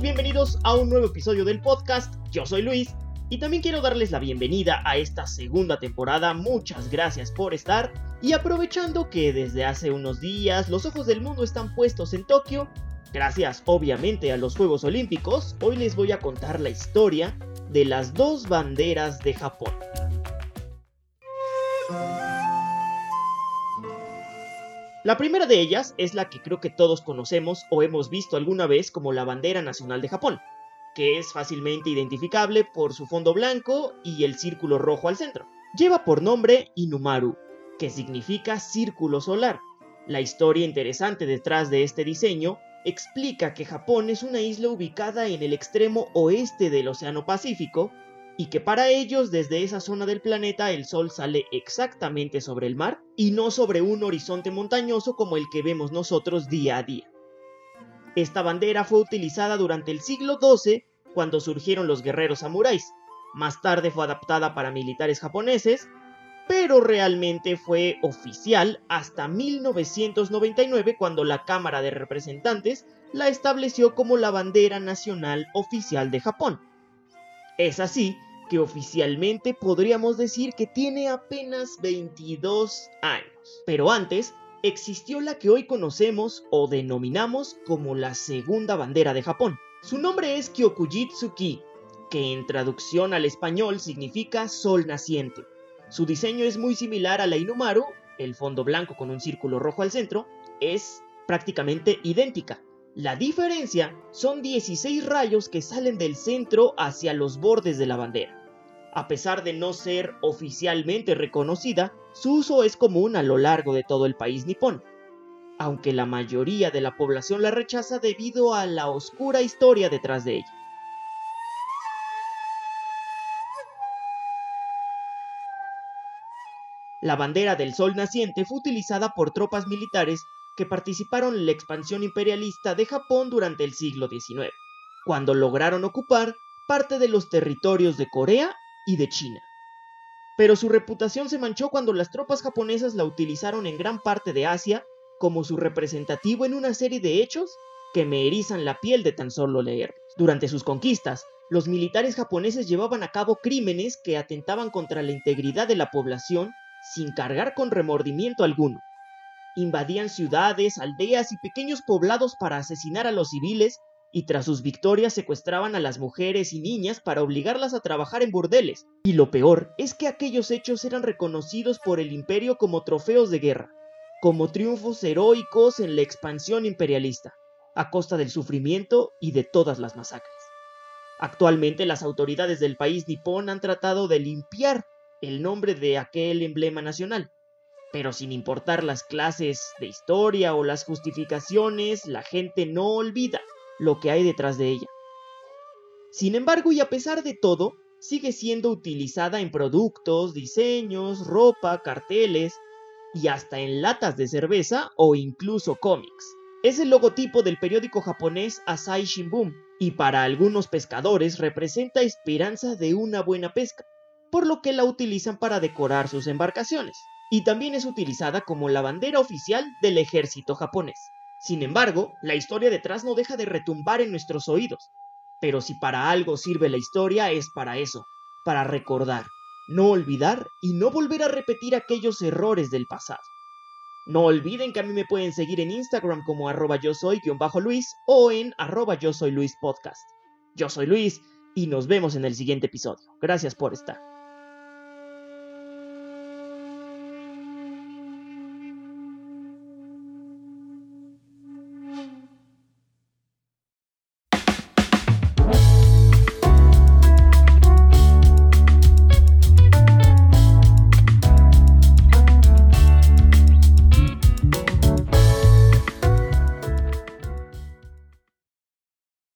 bienvenidos a un nuevo episodio del podcast. Yo soy Luis y también quiero darles la bienvenida a esta segunda temporada. Muchas gracias por estar y aprovechando que desde hace unos días los ojos del mundo están puestos en Tokio, gracias obviamente a los Juegos Olímpicos, hoy les voy a contar la historia de las dos banderas de Japón. La primera de ellas es la que creo que todos conocemos o hemos visto alguna vez como la bandera nacional de Japón, que es fácilmente identificable por su fondo blanco y el círculo rojo al centro. Lleva por nombre Inumaru, que significa círculo solar. La historia interesante detrás de este diseño explica que Japón es una isla ubicada en el extremo oeste del Océano Pacífico y que para ellos desde esa zona del planeta el Sol sale exactamente sobre el mar y no sobre un horizonte montañoso como el que vemos nosotros día a día. Esta bandera fue utilizada durante el siglo XII cuando surgieron los guerreros samuráis. Más tarde fue adaptada para militares japoneses, pero realmente fue oficial hasta 1999 cuando la Cámara de Representantes la estableció como la bandera nacional oficial de Japón. Es así que oficialmente podríamos decir que tiene apenas 22 años. Pero antes existió la que hoy conocemos o denominamos como la segunda bandera de Japón. Su nombre es Kyokujitsuki, que en traducción al español significa sol naciente. Su diseño es muy similar a la Inumaru, el fondo blanco con un círculo rojo al centro, es prácticamente idéntica. La diferencia son 16 rayos que salen del centro hacia los bordes de la bandera. A pesar de no ser oficialmente reconocida, su uso es común a lo largo de todo el país nipón, aunque la mayoría de la población la rechaza debido a la oscura historia detrás de ella. La bandera del sol naciente fue utilizada por tropas militares que participaron en la expansión imperialista de Japón durante el siglo XIX, cuando lograron ocupar parte de los territorios de Corea y de China. Pero su reputación se manchó cuando las tropas japonesas la utilizaron en gran parte de Asia como su representativo en una serie de hechos que me erizan la piel de tan solo leerlos. Durante sus conquistas, los militares japoneses llevaban a cabo crímenes que atentaban contra la integridad de la población sin cargar con remordimiento alguno invadían ciudades, aldeas y pequeños poblados para asesinar a los civiles y tras sus victorias secuestraban a las mujeres y niñas para obligarlas a trabajar en burdeles. Y lo peor es que aquellos hechos eran reconocidos por el imperio como trofeos de guerra, como triunfos heroicos en la expansión imperialista, a costa del sufrimiento y de todas las masacres. Actualmente las autoridades del país nipón han tratado de limpiar el nombre de aquel emblema nacional, pero sin importar las clases de historia o las justificaciones, la gente no olvida lo que hay detrás de ella. Sin embargo, y a pesar de todo, sigue siendo utilizada en productos, diseños, ropa, carteles y hasta en latas de cerveza o incluso cómics. Es el logotipo del periódico japonés Asahi Shimbun y para algunos pescadores representa esperanza de una buena pesca, por lo que la utilizan para decorar sus embarcaciones y también es utilizada como la bandera oficial del ejército japonés. Sin embargo, la historia detrás no deja de retumbar en nuestros oídos. Pero si para algo sirve la historia es para eso, para recordar, no olvidar y no volver a repetir aquellos errores del pasado. No olviden que a mí me pueden seguir en Instagram como arroba yo soy-luis o en arroba yo soy Luis podcast. Yo soy Luis y nos vemos en el siguiente episodio. Gracias por estar.